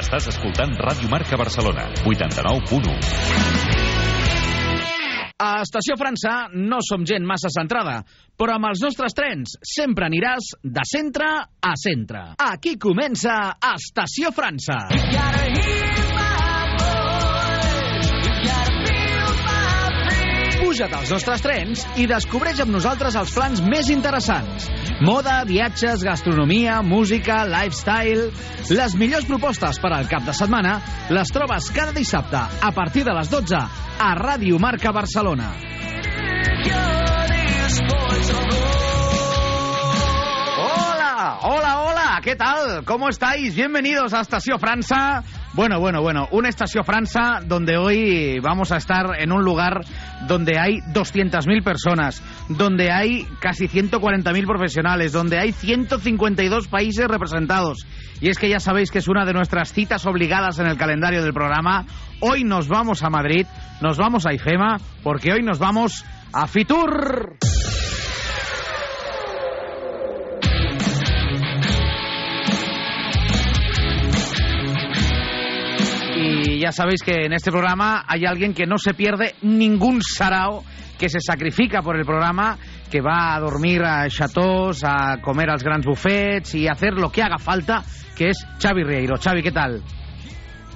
Estàs escoltant Ràdio Marca Barcelona, 89.1. A Estació França no som gent massa centrada, però amb els nostres trens sempre aniràs de centre a centre. Aquí comença Estació França. Puja't als nostres trens i descobreix amb nosaltres els plans més interessants. Moda, viatges, gastronomia, música, lifestyle... Les millors propostes per al cap de setmana les trobes cada dissabte a partir de les 12 a Ràdio Marca Barcelona. Hola, hola, hola, ¿qué tal? ¿Cómo estáis? Bienvenidos a Estación França. Bueno, bueno, bueno, una Estación França donde hoy vamos a estar en un lugar donde hay 200.000 personas, donde hay casi 140.000 profesionales, donde hay 152 países representados. Y es que ya sabéis que es una de nuestras citas obligadas en el calendario del programa. Hoy nos vamos a Madrid, nos vamos a IFEMA, porque hoy nos vamos a Fitur. Ya sabéis que en este programa hay alguien que no se pierde ningún sarao, que se sacrifica por el programa, que va a dormir a chateaus, a comer als grans buffets y hacer lo que haga falta, que es Xavi Rieiro. Xavi, ¿qué tal?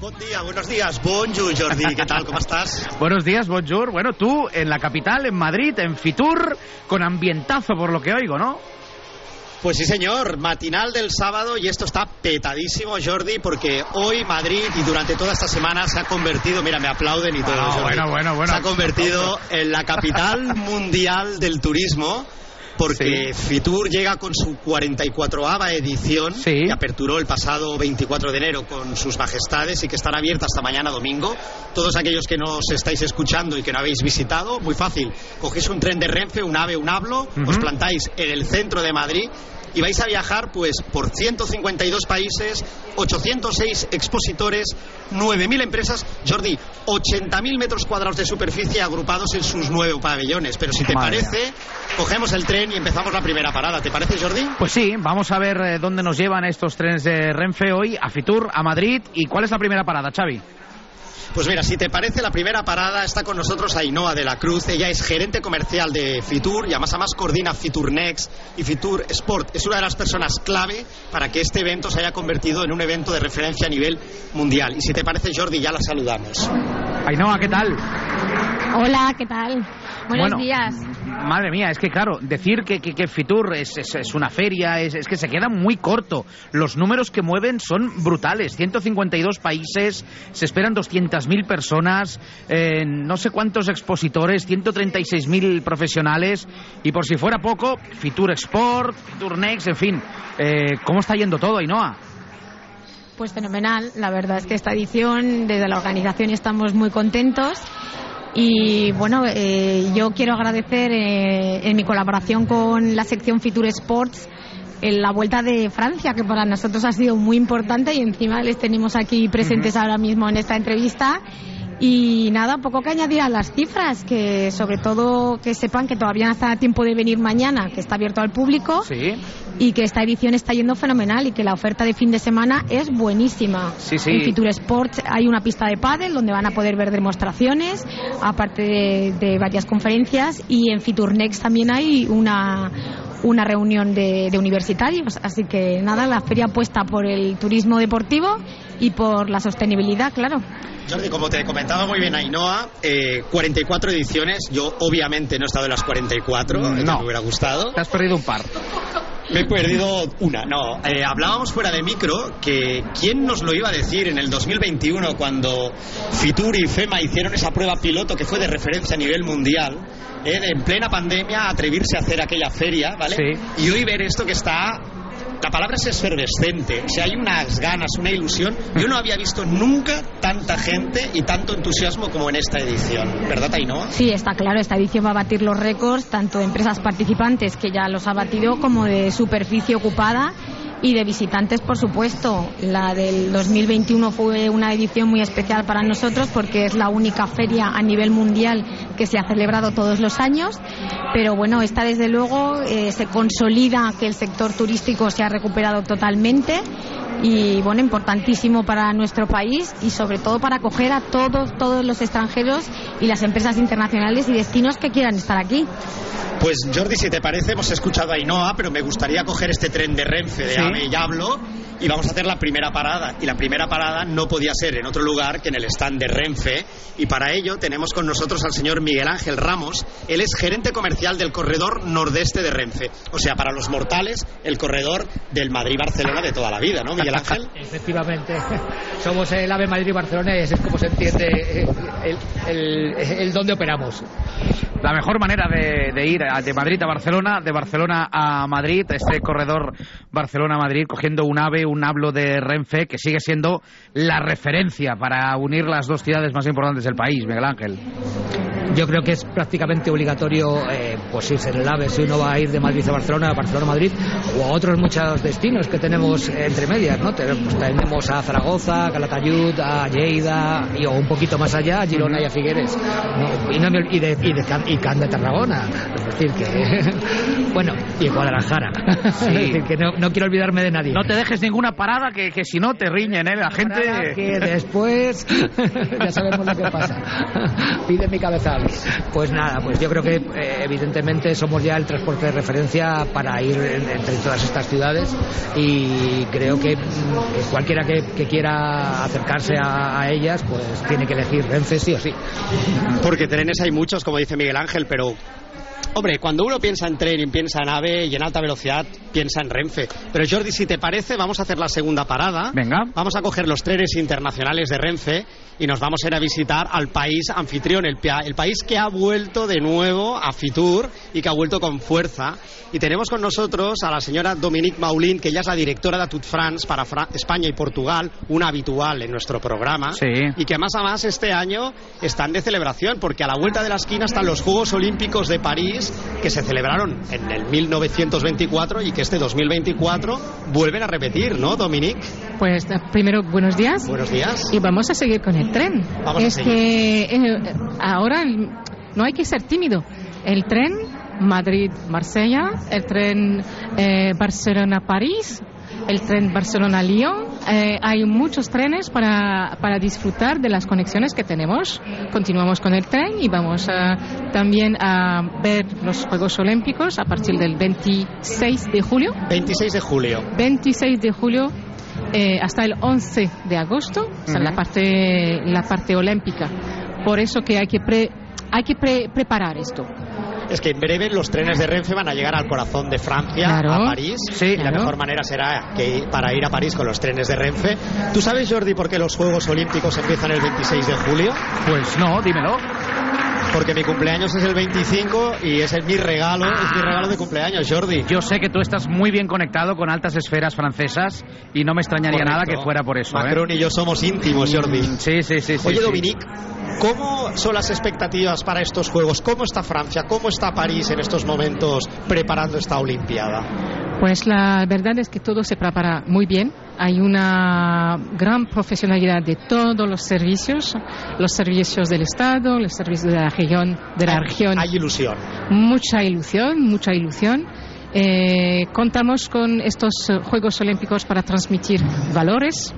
Buen día, buenos días. Bonjour, Jordi. ¿Qué tal? ¿Cómo estás? Buenos días, bonjour. Bueno, tú en la capital, en Madrid, en Fitur, con ambientazo por lo que oigo, ¿no? Pues sí, señor, matinal del sábado y esto está petadísimo, Jordi, porque hoy Madrid y durante toda esta semana se ha convertido, mira, me aplauden y todo, Bueno, Jordi. bueno, bueno, bueno. se ha convertido en la capital mundial del turismo. Porque Fitur llega con su 44ava edición, Sí. que aperturó el pasado 24 de enero con sus majestades y que estará abierta hasta mañana domingo. Todos aquellos que nos estáis escuchando y que no habéis visitado, muy fácil. Cogéis un tren de Renfe, un AVE, un hablo, os plantáis en el centro de Madrid y vais a viajar pues por 152 países, 806 expositores, 9.000 empresas, Jordi, 80.000 metros cuadrados de superficie agrupados en sus nueve pabellones. Pero si te Madre parece, cogemos el tren y empezamos la primera parada. ¿Te parece, Jordi? Pues sí, vamos a ver eh, dónde nos llevan estos trenes de Renfe hoy, a Fitur, a Madrid. ¿Y cuál es la primera parada, Xavi? Pues mira, si te parece, la primera parada está con nosotros Ainhoa de la Cruz. Ella es gerente comercial de Fitur y además, además coordina Fitur Next y Fitur Sport. Es una de las personas clave para que este evento se haya convertido en un evento de referencia a nivel mundial. Y si te parece, Jordi, ya la saludamos. Ainhoa, ¿qué tal? Hola, ¿qué tal? Buenos Bueno, días. Madre mía, es que claro, decir que, que, que Fitur es, es- es una feria, es, es que se queda muy corto. Los números que mueven son brutales. 152 países, se esperan 200.000 personas, eh, no sé cuántos expositores, 136.000 profesionales. Y por si fuera poco, Fitur Export, Fitur Next, en fin. Eh, ¿Cómo está yendo todo, Ainhoa? Pues fenomenal. La verdad es que esta edición, desde la organización, estamos muy contentos. Y bueno, eh, yo quiero agradecer eh, en mi colaboración con la sección Fitur Sports en la vuelta de Francia, que para nosotros ha sido muy importante y encima les tenemos aquí presentes ahora mismo en esta entrevista. Y nada, poco que añadir a las cifras, que sobre todo que sepan que todavía está a tiempo de venir mañana, que está abierto al público Sí. y que esta edición está yendo fenomenal y que la oferta de fin de semana es buenísima. Sí, sí. En Fitur Sports hay una pista de pádel donde van a poder ver demostraciones, aparte de, de varias conferencias, y en Fitur Next también hay una una reunión de, de universitarios. Así que nada, la feria apuesta por el turismo deportivo y por la sostenibilidad, claro. Jordi, como te comentaba muy bien Ainhoa, eh, 44 ediciones. Yo obviamente no he estado en las 44, Mm, ya no. me hubiera gustado. Te has perdido un par. Me he perdido una, no. Eh, hablábamos fuera de micro que quién nos lo iba a decir en el 2021 cuando Fitur y FEMA hicieron esa prueba piloto que fue de referencia a nivel mundial, eh, de en plena pandemia atreverse a hacer aquella feria, ¿vale? Sí. Y hoy ver esto que está la palabra es efervescente, o sea, hay unas ganas, una ilusión. Yo no había visto nunca tanta gente y tanto entusiasmo como en esta edición, ¿verdad, Ainhoa? Sí, está claro, esta edición va a batir los récords, tanto de empresas participantes, que ya los ha batido, como de superficie ocupada y de visitantes, por supuesto. La del 2021 fue una edición muy especial para nosotros porque es la única feria a nivel mundial que se ha celebrado todos los años. Pero bueno, esta desde luego eh, se consolida que el sector turístico se ha recuperado totalmente y bueno, importantísimo para nuestro país y sobre todo para acoger a todos, todos los extranjeros y las empresas internacionales y destinos que quieran estar aquí. Pues Jordi, si te parece, hemos escuchado a Ainhoa, pero me gustaría coger este tren de Renfe de Sí. Ave y Hablo y vamos a hacer la primera parada. Y la primera parada no podía ser en otro lugar que en el stand de Renfe. Y para ello tenemos con nosotros al señor Miguel Ángel Ramos. Él es gerente comercial del corredor nordeste de Renfe. O sea, para los mortales, el corredor del Madrid-Barcelona de toda la vida, ¿no, Miguel Ángel? Efectivamente, somos el AVE Madrid-Barcelona y es como se entiende eh, el, el, el dónde operamos. La mejor manera de, de ir a- de Madrid a Barcelona, de Barcelona a Madrid, este corredor Barcelona-Madrid, cogiendo un AVE, un hablo de Renfe, que sigue siendo la referencia para unir las dos ciudades más importantes del país, Miguel Ángel. Yo creo que es prácticamente obligatorio eh, pues irse en el AVE si uno va a ir de Madrid a Barcelona, a Barcelona a Madrid o a otros muchos destinos que tenemos entre medias, ¿no? Tenemos, tenemos a Zaragoza, a Calatayud, a Lleida y o un poquito más allá, a Girona y a Figueres. ¿no? Y, no me- y, de, y, de Can- y Can de Tarragona. Es decir, que. bueno, y Guadalajara. Sí. Es decir, que no, no quiero olvidarme de nadie. No te dejes ninguna parada, que, que si no te riñen, ¿eh? La gente... que después ya sabemos lo que pasa. Pide mi cabezal. Pues nada, pues yo creo que eh, evidentemente somos ya el transporte de referencia para ir en- entre todas estas ciudades y creo que mm, cualquiera que, que quiera acercarse a, a ellas pues tiene que elegir Renfe sí o sí. Porque trenes hay muchos, como dice Miguel Ángel, pero Hombre, cuando uno piensa en tren y piensa en AVE y en alta velocidad, piensa en Renfe. Pero Jordi, si te parece, vamos a hacer la segunda parada. Venga. Vamos a coger los trenes internacionales de Renfe y nos vamos a ir a visitar al país anfitrión, el, el país que ha vuelto de nuevo a Fitur y que ha vuelto con fuerza. Y tenemos con nosotros a la señora Dominique Maulin, que ella es la directora de Tut France para Fra- España y Portugal, una habitual en nuestro programa. Sí. Y que más a más este año están de celebración, porque a la vuelta de la esquina están los Juegos Olímpicos de París, que se celebraron en el 1924 y que este 2024 vuelven a repetir, ¿no, Dominique? Pues eh, primero, buenos días. Buenos días. Y vamos a seguir con el tren. Vamos a es seguir. que eh, ahora el- no hay que ser tímido. El tren Madrid-Marsella, el tren eh, Barcelona-París, el tren Barcelona-Lyon. eh, hay muchos trenes para, para disfrutar de las conexiones que tenemos. Continuamos con el tren y vamos a- también a ver los Juegos Olímpicos a partir del 26 de julio. 26 de julio. 26 de julio eh, hasta el 11 de agosto, o sea, Ujú. la parte la parte olímpica. Por eso que hay que pre- hay que pre- preparar esto. Es que en breve los trenes de Renfe van a llegar al corazón de Francia, Claro. a París. y la mejor manera será que para ir a París con los trenes de Renfe. ¿Tú sabes, Jordi, por qué los Juegos Olímpicos empiezan el 26 de julio? Pues no, dímelo. Porque mi cumpleaños es el 25 y ese es mi regalo, es mi regalo de cumpleaños, Jordi. Yo sé que tú estás muy bien conectado con altas esferas francesas y no me extrañaría Correcto. nada que fuera por eso. ¿eh? Macron y yo somos íntimos, Jordi. Sí, sí, sí. sí Oye, sí. Dominique, ¿cómo son las expectativas para estos Juegos? ¿Cómo está Francia? ¿Cómo está París en estos momentos preparando esta Olimpiada? Pues la verdad es que todo se prepara muy bien. Hay una gran profesionalidad de todos los servicios, los servicios del Estado, los servicios de la región, de la Hay- región. Hay ilusión. Mucha ilusión, mucha ilusión. Eh, contamos con estos Juegos Olímpicos para transmitir valores,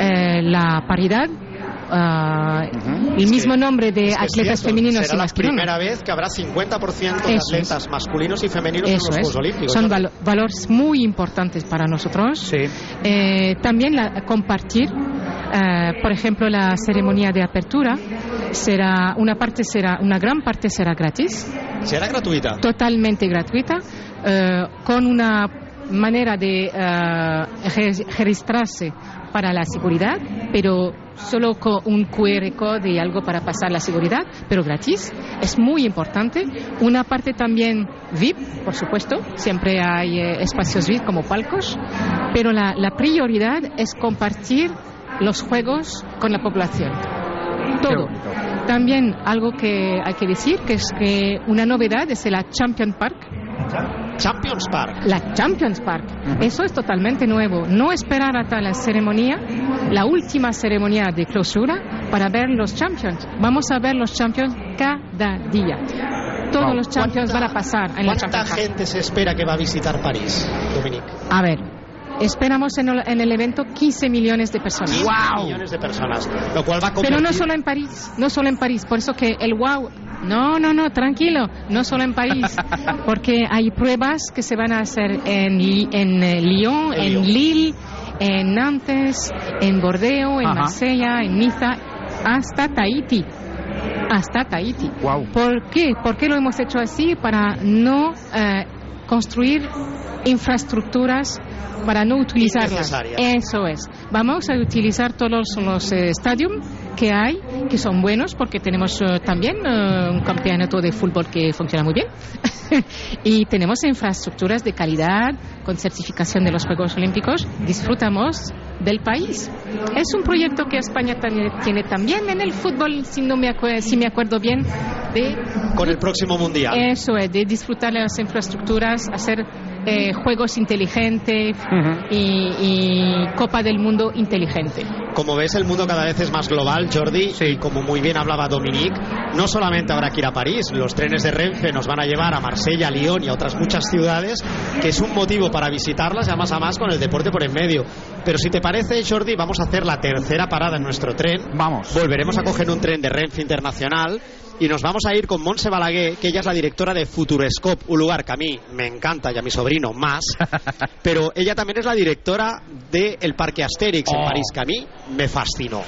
eh, la paridad, el mismo nombre de Es que es atletas cierto, femeninos será y la masculinos. primera vez que habrá 50% de Eso atletas masculinos y femeninos en los Eso Juegos es. Olímpicos. Son valores muy importantes para nosotros. Eh, también la- compartir, eh, por ejemplo, la ceremonia de apertura será una parte será una gran parte será gratis, Será gratuita. totalmente gratuita, eh, con una manera de eh, re- registrarse para la seguridad, pero solo con un QR code y algo para pasar la seguridad, pero gratis. Es muy importante. Una parte también VIP, por supuesto. Siempre hay eh, espacios VIP como palcos, pero la, la prioridad es compartir los juegos con la población. Todo. También algo que hay que decir, que es que una novedad es la Champion Park. Champions Park. La Champions Park. Eso es totalmente nuevo. No esperar hasta la ceremonia, la última ceremonia de clausura, para ver los Champions. Vamos a ver los Champions cada día. Todos Wow. los Champions van a pasar en la ¿Cuánta Champions Park. gente se espera que va a visitar París, Dominique? A ver, esperamos en el, en el evento 15 millones de personas. 15 millones de personas, lo cual va a convertir... Pero no solo en París, no solo en París, por eso que el wow, no, no, no, tranquilo, no solo en París, porque hay pruebas que se van a hacer en, Li- en eh, Lyon, En. Lille, en Nantes, en Bordeaux, en Ajá. Marsella, en Niza, hasta Tahití. Hasta Tahití. ¿Por qué? ¿Por qué lo hemos hecho así? Para no eh, construir infraestructuras para no utilizarlas. Eso es. Vamos a utilizar todos los eh, estadios que hay, que son buenos, porque tenemos eh, también eh, un campeonato de fútbol que funciona muy bien. y tenemos infraestructuras de calidad, con certificación de los Juegos Olímpicos. Disfrutamos del país. Es un proyecto que España tiene también en el fútbol, si, no me, si me acuerdo bien, de Con el próximo Mundial. eso es, de disfrutar las infraestructuras, hacer eh, juegos inteligentes y, y Copa del Mundo inteligente. Como ves, el mundo cada vez es más global, Jordi, y como muy bien hablaba Dominique, no solamente habrá que ir a París, los trenes de Renfe nos van a llevar a Marsella, Lyon y a otras muchas ciudades, que es un motivo para visitarlas, y más a más con el deporte por en medio. Pero si te parece, Jordi, vamos a hacer la tercera parada en nuestro tren. Vamos. Volveremos a coger un tren de Renfe Internacional y nos vamos a ir con Monse Balaguer, que ella es la directora de Futurescope, un lugar que a mí me encanta y a mi sobrino más, pero ella también es la directora del Parque Asterix en Oh. París, que a mí me fascinó.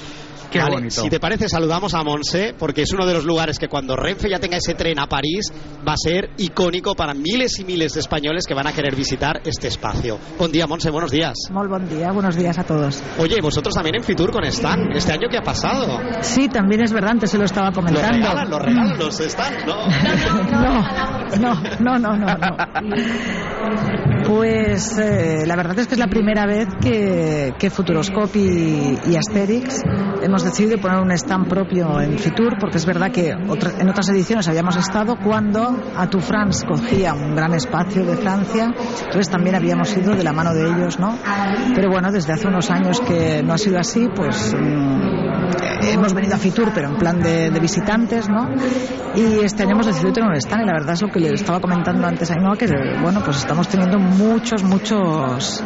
Qué bonito. Si te parece, saludamos a Monse, porque es uno de los lugares que cuando Renfe ya tenga ese tren a París, va a ser icónico para miles y miles de españoles que van a querer visitar este espacio. Buen día, Monse, buenos días. Muy buen día, buenos días a todos. Oye, vosotros también en Fitur con Stan, ¿este año qué ha pasado? Sí, también es verdad, antes se lo estaba Los comentando. regalan, los regalan los stands, ¿no? No, no, no, no, no. Pues eh, la verdad es que es la primera vez que, que Futuroscope y, Asterix hemos decidido poner un stand propio en Fitur, porque es verdad que en otras ediciones habíamos estado cuando Atu France cogía un gran espacio de Francia, entonces también habíamos ido de la mano de ellos, ¿no? Pero bueno, desde hace unos años que no ha sido así, pues mm, hemos venido a Fitur, pero en plan de, visitantes, ¿no? Y este año hemos decidido tener un y la verdad es lo que le estaba comentando antes a Ainhoa, que bueno, pues estamos teniendo muchos, muchos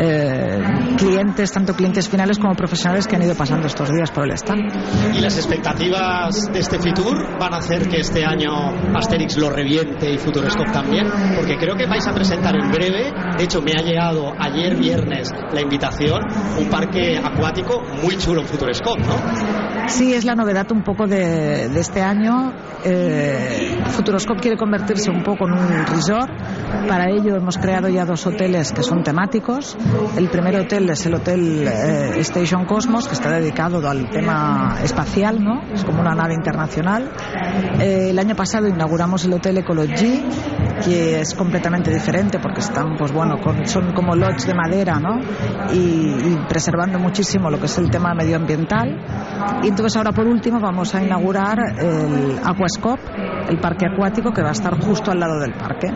eh, clientes, tanto clientes finales como profesionales que han ido pasando estos días por el stand. Y las expectativas de este Fitur van a hacer que este año Asterix lo reviente y Futurescope también, porque creo que vais a presentar en breve, de hecho me ha llegado ayer viernes la invitación, un parque acuático muy chulo en Futurescope, ¿no? Sí, es la novedad un poco de, de este año. Eh, Futuroscope quiere convertirse un poco en un resort. Para ello hemos creado ya dos hoteles que son temáticos. El primer hotel es el Hotel eh, Station Cosmos, que está dedicado al tema espacial, ¿no? Es como una nave internacional. Eh, el año pasado inauguramos el Hotel Ecology, que es completamente diferente porque están, pues bueno, con, son como lodge de madera, ¿no? Y, y preservando muchísimo lo que es el tema medioambiental. Y entonces ahora por último vamos a inaugurar el Aquascope, el parque acuático que va a estar justo al lado del parque.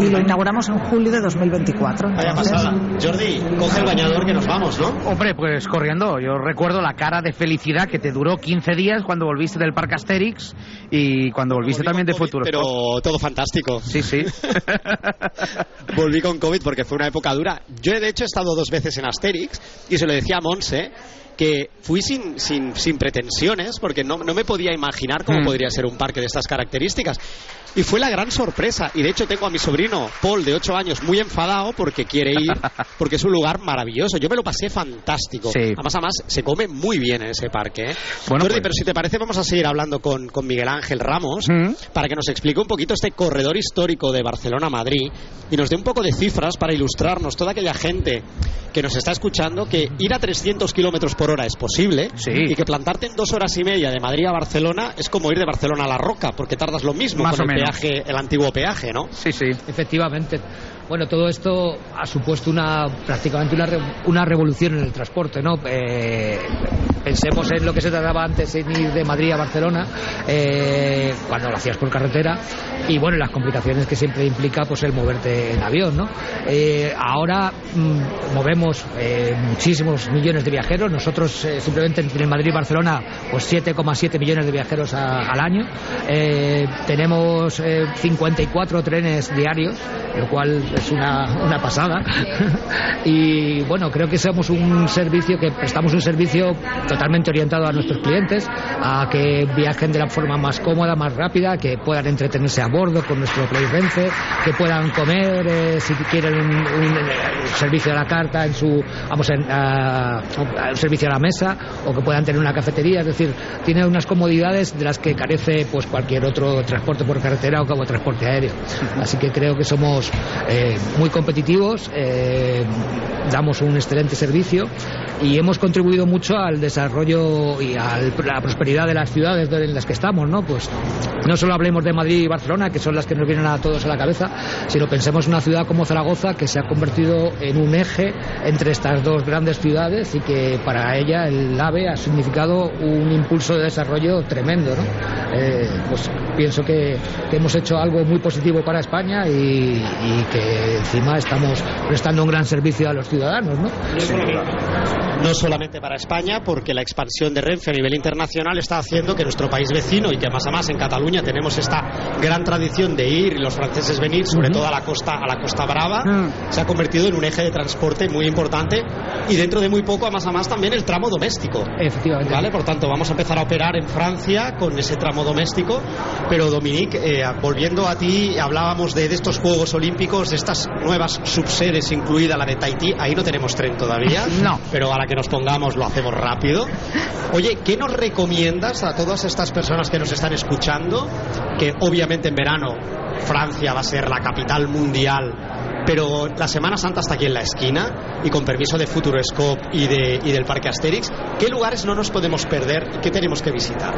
Y lo inauguramos en julio de 2024. Vaya pasada. Jordi, coge el bañador que nos vamos, ¿no? Hombre, pues corriendo. Yo recuerdo la cara de felicidad que te duró 15 días cuando volviste del Parque Asterix y cuando volviste también de Futuro. Pero todo fantástico. Sí, sí. Volví con COVID porque fue una época dura. Yo, de hecho, he estado dos veces en Asterix y se lo decía a Monse que fui sin, sin, sin pretensiones porque no, no me podía imaginar cómo Mm. podría ser un parque de estas características. Y fue la gran sorpresa. Y de hecho tengo a mi sobrino Paul de 8 años muy enfadado porque quiere ir, porque es un lugar maravilloso. Yo me lo pasé fantástico. Sí. Además, además, se come muy bien en ese parque. ¿eh? Bueno, Jordi, pues- pero si te parece, vamos a seguir hablando con, con Miguel Ángel Ramos Mm. para que nos explique un poquito este corredor histórico de Barcelona-Madrid y nos dé un poco de cifras para ilustrarnos toda aquella gente que nos está escuchando que ir a 300 kilómetros por hora es posible Sí. y que plantarte en dos horas y media de Madrid a Barcelona es como ir de Barcelona a La Roca porque tardas lo mismo Más con o el menos. peaje, el antiguo peaje, ¿no? Sí, sí. Efectivamente. Bueno, todo esto ha supuesto una prácticamente una, re- una revolución en el transporte, ¿no? Eh, pensemos en lo que se trataba antes en ir de Madrid a Barcelona, eh, cuando lo hacías por carretera, y bueno, las complicaciones que siempre implica pues el moverte en avión, ¿no? Eh, ahora mm, movemos eh, muchísimos millones de viajeros, nosotros eh, simplemente entre Madrid y Barcelona, pues 7,7 millones de viajeros a- al año, Eh, tenemos eh, 54 trenes diarios, lo cual es una, una pasada. y bueno, creo que somos un servicio que prestamos un servicio totalmente orientado a nuestros clientes, a que viajen de la forma más cómoda, más rápida, que puedan entretenerse a bordo con nuestro Renfe, que puedan comer eh, si quieren un, eh, servicio a la carta en su vamos en ah, un servicio a la mesa o que puedan tener una cafetería, es decir, tiene unas comodidades de las que carece pues cualquier otro transporte por carretera o como transporte aéreo. Así que creo que somos eh, muy competitivos, damos un excelente servicio y hemos contribuido mucho al desarrollo y a la prosperidad de las ciudades en las que estamos, ¿no? Pues no solo hablemos de Madrid y Barcelona, que son las que nos vienen a todos a la cabeza, sino pensemos en una ciudad como Zaragoza que se ha convertido en un eje entre estas dos grandes ciudades y que para ella el AVE ha significado un impulso de desarrollo tremendo, ¿no? Eh, pues pienso que, que hemos hecho algo muy positivo para España y, y que encima estamos prestando un gran servicio a los ciudadanos, ¿no? No solamente para España, porque la expansión de Renfe a nivel internacional está haciendo que nuestro país vecino, y que más a más en Cataluña tenemos esta gran tradición de ir y los franceses venir, sobre todo a la costa, a la costa brava, se ha convertido en un eje de transporte muy importante y dentro de muy poco, a más a más, también el tramo doméstico. Efectivamente. ¿Vale? Por tanto, vamos a empezar a operar en Francia con ese tramo doméstico. Pero, Dominique, eh, volviendo a ti, hablábamos de, de estos Juegos Olímpicos, de estas nuevas subsedes, incluida la de Tahití. Ahí no tenemos tren todavía. No. Pero a la que nos pongamos lo hacemos rápido. Oye, ¿qué nos recomiendas a todas estas personas que nos están escuchando? Que obviamente en verano Francia va a ser la capital mundial pero la Semana Santa está aquí en la esquina y con permiso de Futuroscope y, de, y del Parque Asterix, ¿qué lugares no nos podemos perder y qué tenemos que visitar?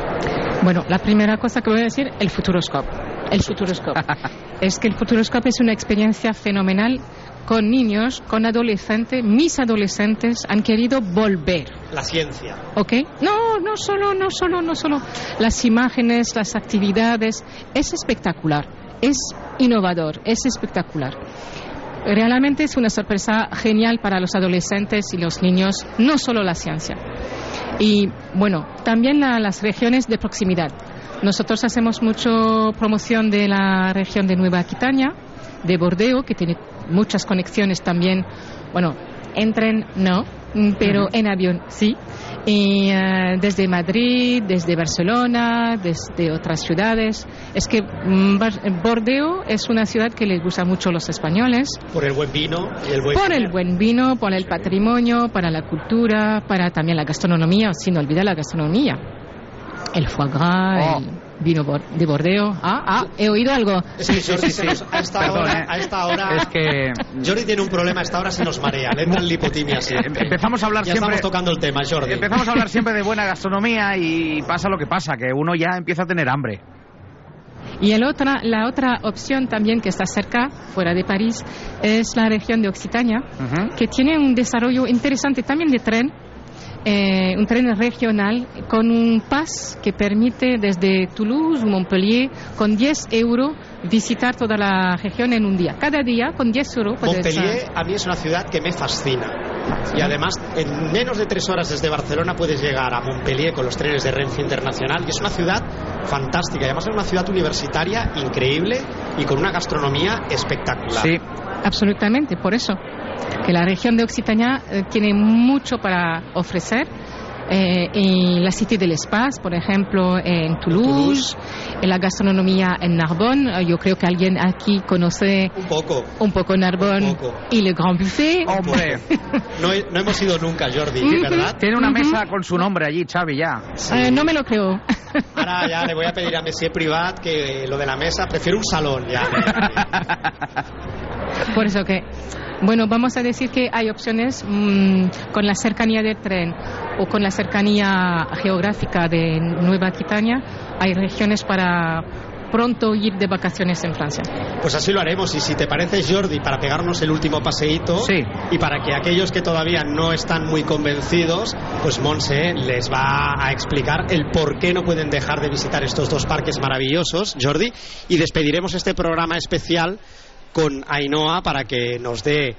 Bueno, la primera cosa que voy a decir, el Futuroscope. El Futuroscope. es que el Futuroscope es una experiencia fenomenal con niños, con adolescentes. Mis adolescentes han querido volver. La ciencia. ¿Ok? No, no solo, no solo, no solo. Las imágenes, las actividades. Es espectacular. Es innovador. Es espectacular. Realmente es una sorpresa genial para los adolescentes y los niños, no solo la ciencia. Y bueno, también la- las regiones de proximidad. Nosotros hacemos mucho promoción de la región de Nueva Aquitania, de Bordeo, que tiene muchas conexiones también. Bueno, en tren no, mm, pero en avión sí. Y eh, desde Madrid, desde Barcelona, desde otras ciudades. Es que mm, Bar- Bordeo es una ciudad que les gusta mucho a los españoles. Por el buen vino y el buen Por el comer. buen vino, por el patrimonio, para la cultura, para también la gastronomía, sin olvidar la gastronomía. El foie gras, Oh. el vino bor- de Bordeo. Ah, ah, he oído algo. Jordi se nos- a esta Perdón, hora, eh. a esta hora Es que Jordi tiene un problema, a esta hora se nos marea, le entra lipotimia siempre. empezamos a hablar ya siempre- estamos tocando el tema, Jordi. empezamos a hablar siempre de buena gastronomía y pasa lo que pasa, que uno ya empieza a tener hambre. Y el otra, la otra opción también que está cerca, fuera de París, es la región de Occitania, que tiene un desarrollo interesante también de tren, eh, un tren regional con un pass que permite desde Toulouse, Montpellier, con 10 euros visitar toda la región en un día. Cada día con 10 euros. Montpellier a mí es una ciudad que me fascina. Y además, en menos de tres horas desde Barcelona puedes llegar a Montpellier con los trenes de Renfe Internacional. Y es una ciudad fantástica. Y además es una ciudad universitaria increíble y con una gastronomía espectacular. Sí. Absolutamente, por eso. Que la región de Occitania eh, tiene mucho para ofrecer. Eh, en la Cité del Espace, por ejemplo, en Toulouse, en la gastronomía en Narbonne. Eh, Yo creo que alguien aquí conoce Un poco. un poco Narbonne Un poco. y le Grand Buffet. Hombre, No, he- no hemos ido nunca, Jordi. ¿verdad? tiene una mesa con su nombre allí, Xavi, ya. Eh, no me lo creo. Ahora ya le voy a pedir a Messier Privat que lo de la mesa, prefiero un salón ya. Por eso que, bueno, vamos a decir que hay opciones mm, con la cercanía del tren o con la cercanía geográfica de Nueva Aquitania. Hay regiones para pronto ir de vacaciones en Francia. Pues así lo haremos y si te parece Jordi para pegarnos el último paseíto Sí. y para que aquellos que todavía no están muy convencidos, pues Monse les va a explicar el por qué no pueden dejar de visitar estos dos parques maravillosos, Jordi, y despediremos este programa especial con Ainhoa para que nos dé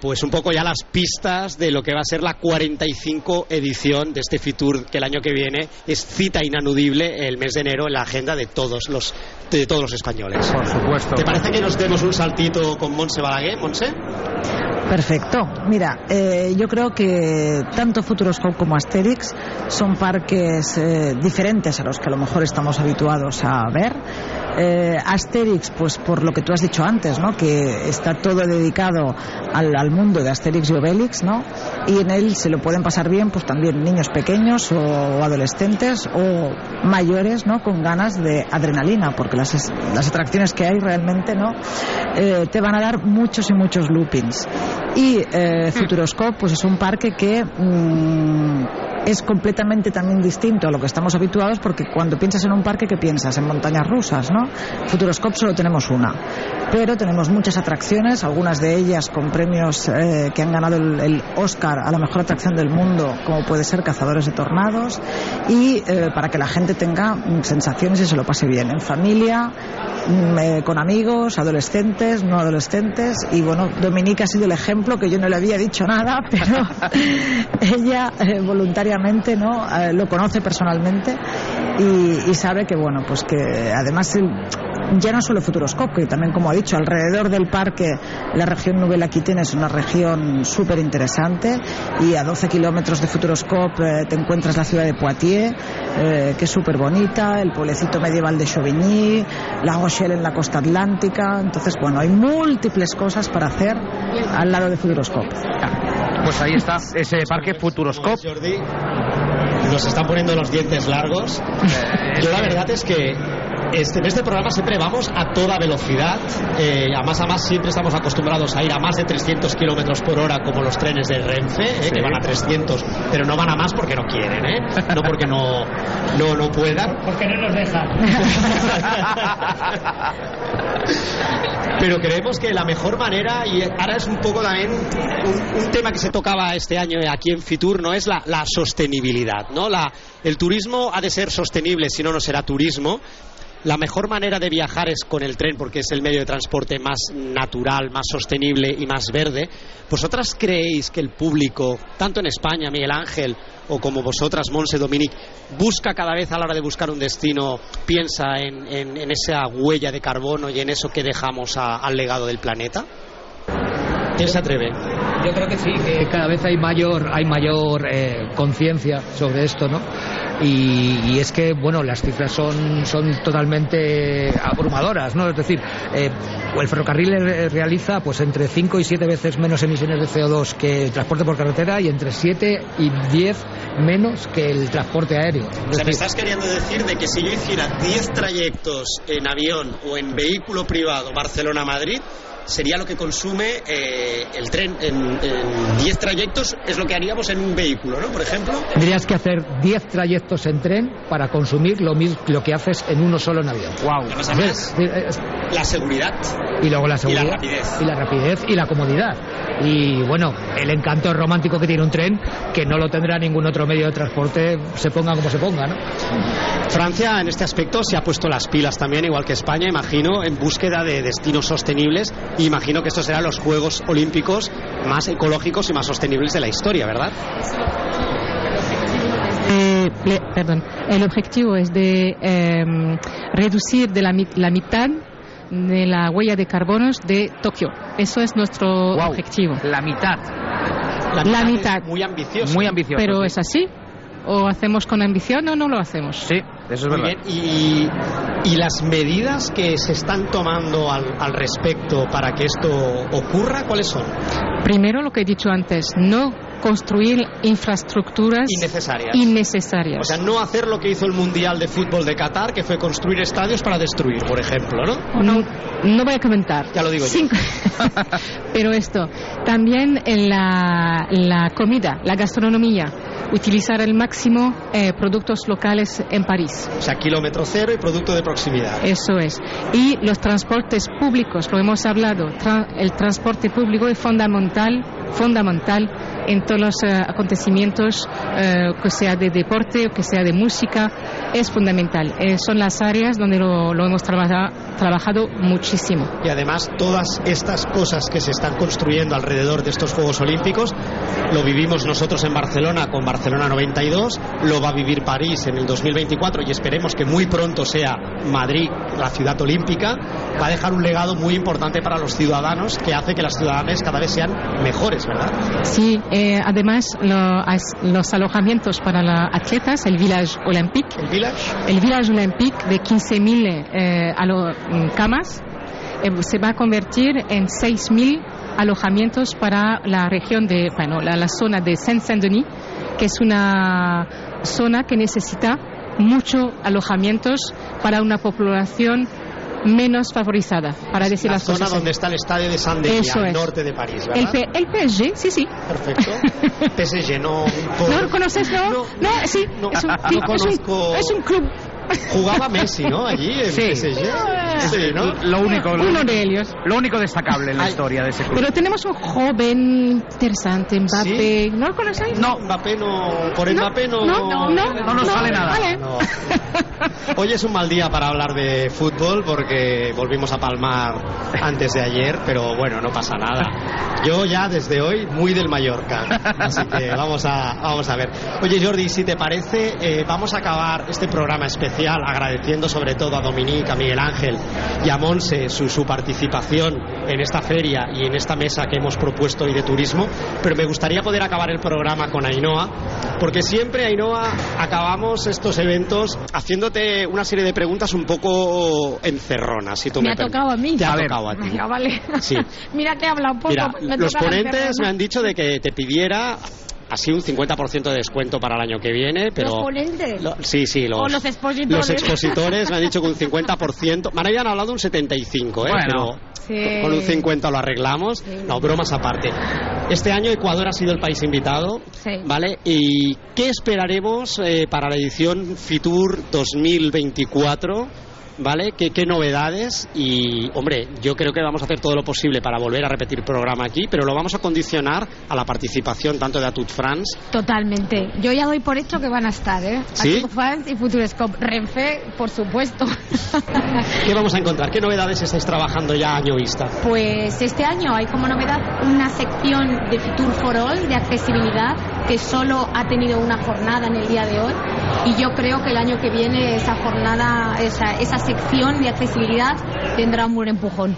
pues un poco ya las pistas de lo que va a ser la 45 edición de este Fitur que el año que viene es cita inanudible el mes de enero en la agenda de todos los de todos los españoles. Por supuesto. ¿Te parece que nos demos un saltito con Monse Balaguer, Monse? Perfecto. Mira, eh, yo creo que tanto Futuroscope como Asterix son parques eh, diferentes a los que a lo mejor estamos habituados a ver. Eh, Asterix, pues por lo que tú has dicho antes, ¿no? Que está todo dedicado al, al mundo de Asterix y Obelix, ¿no? Y en él se lo pueden pasar bien, pues también niños pequeños o, o adolescentes o mayores, ¿no? Con ganas de adrenalina, porque las, las atracciones que hay realmente, ¿no? Eh, te van a dar muchos y muchos loopings. Y eh, Futuroscope, pues es un parque que mm, es completamente también distinto a lo que estamos habituados, porque cuando piensas en un parque, ¿qué piensas? En montañas rusas, ¿no? Futuroscope solo tenemos una. Pero tenemos muchas atracciones, algunas de ellas con premios eh, que han ganado el, Oscar a la mejor atracción del mundo, como puede ser Cazadores de Tornados, y eh, para que la gente tenga sensaciones y se lo pase bien, en familia, eh, con amigos, adolescentes, no adolescentes, y bueno, Dominique ha sido el ejemplo que yo no le había dicho nada, pero ella eh, voluntariamente no Eh, lo conoce personalmente y, y sabe que bueno, pues que además ya no solo Futuroscope, que también como ha dicho, alrededor del parque la región Nouvelle Aquitaine es una región súper interesante y a 12 kilómetros de Futuroscope eh, te encuentras la ciudad de Poitiers, eh, que es súper bonita, el pueblecito medieval de Chauvigny, la Rochelle en la costa atlántica, entonces bueno, hay múltiples cosas para hacer al lado de Futuroscope. Pues ahí está, ese parque Futuroscope. Jordi, nos están poniendo los dientes largos. Yo la verdad es que este, en este programa siempre vamos a toda velocidad. Eh, a más a más siempre estamos acostumbrados a ir a más de 300 kilómetros por hora como los trenes de Renfe, eh, que van a 300, pero no van a más porque no quieren, ¿eh? no porque no, no, no puedan. Porque no nos dejan. Pero creemos que la mejor manera, y ahora es un poco también un, un tema que se tocaba este año aquí en Fitur, ¿no? Es la, la sostenibilidad, ¿no? La, el turismo ha de ser sostenible, si no, no será turismo. La mejor manera de viajar es con el tren porque es el medio de transporte más natural, más sostenible y más verde. ¿Vosotras creéis que el público, tanto en España, Miguel Ángel, o como vosotras, Monse Dominic, busca cada vez a la hora de buscar un destino, piensa en, esa huella de carbono y en eso que dejamos al legado del planeta? ¿Quién se atreve? Yo creo que sí, que cada vez hay mayor, hay mayor eh, conciencia sobre esto, ¿no? Y, y es que, bueno, las cifras son, son totalmente abrumadoras, ¿no? Es decir, eh, el ferrocarril realiza pues entre 5 y 7 veces menos emisiones de CO2 que el transporte por carretera y entre 7 y 10 menos que el transporte aéreo. Es O sea, me estás queriendo decir de que si yo hiciera 10 trayectos en avión o en vehículo privado Barcelona-Madrid, sería lo que consume eh, el tren en 10 trayectos, es lo que haríamos en un vehículo, ¿no? Por ejemplo. Tendrías que hacer 10 trayectos en tren para consumir lo mismo lo que haces en uno solo en avión. Wow. la seguridad. Y luego la seguridad. Y la rapidez. Y la rapidez y la comodidad. Y bueno, el encanto romántico que tiene un tren, que no lo tendrá ningún otro medio de transporte, se ponga como se ponga, ¿no? Francia en este aspecto se ha puesto las pilas también, igual que España, imagino, en búsqueda de destinos sostenibles. Y imagino que estos serán los Juegos Olímpicos más ecológicos y más sostenibles de la historia, ¿verdad? Eh, perdón, el objetivo es de eh, reducir de la, la mitad de la huella de carbonos de Tokio. Eso es nuestro Wow. objetivo. La mitad. La mitad. Muy ambicioso. Muy ambicioso. Pero sí. es así. O hacemos con ambición o no lo hacemos. Sí, eso es Muy verdad. bien. Y, y las medidas que se están tomando al, al respecto para que esto ocurra, ¿cuáles son? Primero lo que he dicho antes, no construir infraestructuras Innecesarias. innecesarias. O sea, no hacer lo que hizo el Mundial de Fútbol de Qatar, que fue construir estadios para destruir, por ejemplo, ¿no? no, no voy a comentar. Ya lo digo yo. Pero esto, también en la, la comida, la gastronomía, utilizar al máximo eh, productos locales en París. O sea, kilómetro cero y producto de proximidad. Eso es. Y los transportes públicos, lo hemos hablado, tra- el transporte público es fundamental, fundamental en todos los eh, acontecimientos, eh, que sea de deporte o que sea de música, es fundamental. Eh, son las áreas donde lo, lo hemos trabaja- trabajado muchísimo. Y además todas estas cosas que se están construyendo alrededor de estos Juegos Olímpicos, lo vivimos nosotros en Barcelona con Barcelona 92, lo va a vivir París en el 2024 y esperemos que muy pronto sea Madrid la ciudad olímpica, va a dejar un legado muy importante para los ciudadanos que hace que las ciudadanas cada vez sean mejores, ¿verdad? Sí, eh, además lo- los alojamientos para los atletas, el Village Olympique, El El Village Olympique de 15.000 eh, mm, camas eh, se va a convertir en 6.000 alojamientos para la región de, bueno, la, la zona de Saint-Saint-Denis, que es una zona que necesita muchos alojamientos para una población menos favorizada, para decir la las zona cosas. donde está el estadio de Saint-Denis, Eso al norte de París, el, ¿verdad? P- el PSG, sí, sí. Perfecto. PSG, no... ¿No lo conoces, no? No, No, sí. no, es, un, no es, un, conozco. es un club. Jugaba Messi, ¿no? Allí en Sí. PSG. Sí, ¿no? Lo único, lo, Uno de ellos. lo único destacable en la Ay. historia de ese club. Pero tenemos un joven interesante, Mbappé. ¿No lo conocéis? No, Mbappé no. Por Mbappé no. no, no, No nos sale nada. Vale. No. Hoy es un mal día para hablar de fútbol porque volvimos a palmar antes de ayer, pero bueno, no pasa nada. Yo ya desde hoy muy del Mallorca, así que vamos a, vamos a ver. Oye Jordi, si te parece, eh, vamos a acabar este programa especial agradeciendo sobre todo a Dominique, a Miguel Ángel y a Monse su, su participación en esta feria y en esta mesa que hemos propuesto hoy de turismo, pero me gustaría poder acabar el programa con Ainhoa, porque siempre Ainhoa acabamos estos eventos haciéndote una serie de preguntas un poco encerronas, si tú me, Me ha tocado a mí. Te ha tocado a ti. Venga, vale. Sí. Mira que he hablado poco. Mira, los ponentes me han dicho de que te pidiera así un 50% de descuento para el año que viene, pero... ¿Los ponentes? Lo- sí, sí, los, O los expositores. los expositores me han dicho que un 50%. Me habían hablado de un 75, ¿eh? Bueno. pero Sí. con un 50 lo arreglamos. No, bromas aparte. Este año Ecuador ha sido el país invitado, Sí. ¿vale? ¿Y qué esperaremos eh, para la edición Fitur 2024? ¿Vale? ¿Qué, ¿Qué novedades? Y, hombre, yo creo que vamos a hacer todo lo posible para volver a repetir programa aquí, pero lo vamos a condicionar a la participación tanto de Atut France Totalmente. Yo ya doy por hecho que van a estar, ¿eh? ¿Sí? Aquí fans y Futurescope. Renfe, por supuesto. ¿Qué vamos a encontrar? ¿Qué novedades estáis trabajando ya a año vista? Pues este año hay como novedad una sección de Future for All de accesibilidad que solo ha tenido una jornada en el día de hoy y yo creo que el año que viene esa jornada, esa, esa sección de accesibilidad tendrá un buen empujón.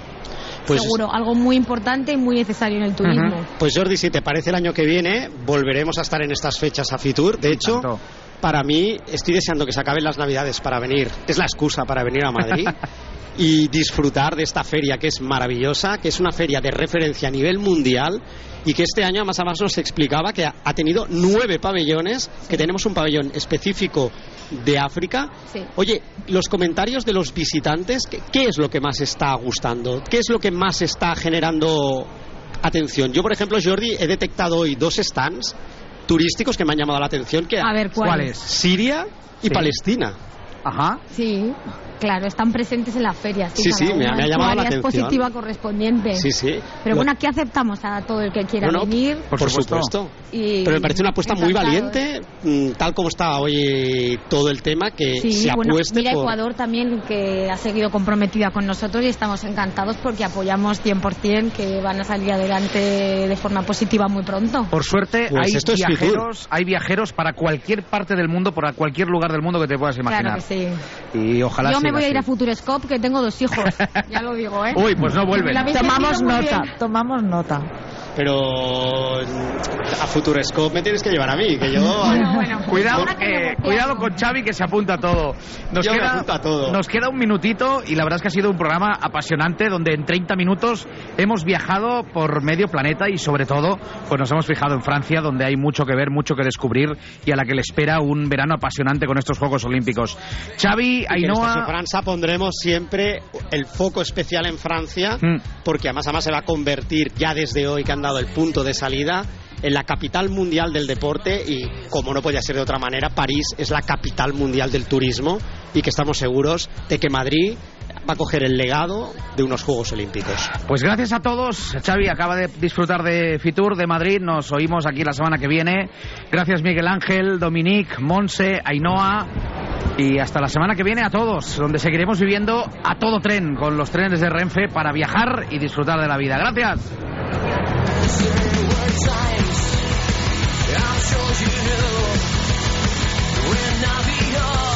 Pues- Seguro, algo muy importante y muy necesario en el turismo. Pues Jordi, si te parece el año que viene, volveremos a estar en estas fechas a Fitur. De hecho, Tanto. para mí, estoy deseando que se acaben las navidades para venir. Es la excusa para venir a Madrid. y disfrutar de esta feria que es maravillosa, que es una feria de referencia a nivel mundial y que este año más a más nos explicaba que ha, ha tenido nueve pabellones, que tenemos un pabellón específico de África. Sí. Oye, los comentarios de los visitantes, ¿qué, qué es lo que más está gustando? ¿Qué es lo que más está generando atención? Yo, por ejemplo, Jordi, he detectado hoy dos stands turísticos que me han llamado la atención, que A ver, ¿cuáles? Siria y Sí. Palestina. Ajá. Sí, claro, están presentes en la feria. Sí, sí, me ha- me llamado la atención. expositiva correspondiente. Sí, sí. Pero Lo- bueno, aquí aceptamos a todo el que quiera No, no, venir. Por Por, supuesto. supuesto. Y Pero me parece una apuesta muy valiente, mm, tal como está hoy todo el tema, que Sí, se bueno, apueste mira por... Ecuador también que ha seguido comprometida con nosotros y estamos encantados porque apoyamos 100% que van a salir adelante de forma positiva muy pronto. Por suerte Pues hay esto es viajeros, hay viajeros para cualquier parte del mundo, para cualquier lugar del mundo que te puedas imaginar. Claro que sí. Y ojalá Yo me voy a ir a. Futurescope que tengo dos hijos. ya lo digo, ¿eh? Uy, pues no vuelven. Tomamos nota, tomamos nota. Pero a Futurescope me tienes que llevar a mí, que yo... Bueno, bueno. Cuidado, Ahora que que, negociamos. cuidado con Xavi que se apunta a todo. Nos Yo queda, a todo. Nos queda un minutito y la verdad es que ha sido un programa apasionante donde en 30 minutos hemos viajado por medio planeta y sobre todo pues nos hemos fijado en Francia donde hay mucho que ver, mucho que descubrir y a la que le espera un verano apasionante con estos Juegos Olímpicos. Xavi, que en Ainhoa... França pondremos siempre el foco especial en Francia, Mm. porque además además se va a convertir ya desde hoy que han dado el punto de salida en la capital mundial del deporte y como no podía ser de otra manera, París es la capital mundial del turismo y que estamos seguros de que Madrid va a coger el legado de unos Juegos Olímpicos. Pues gracias a todos. Xavi acaba de disfrutar de Fitur de Madrid. Nos oímos aquí la semana que viene. Gracias Miguel Ángel, Dominique, Monse, Ainhoa. Y hasta la semana que viene a todos, donde seguiremos viviendo a todo tren con los trenes de Renfe para viajar y disfrutar de la vida. Gracias. I'm sure you knew we're not the only.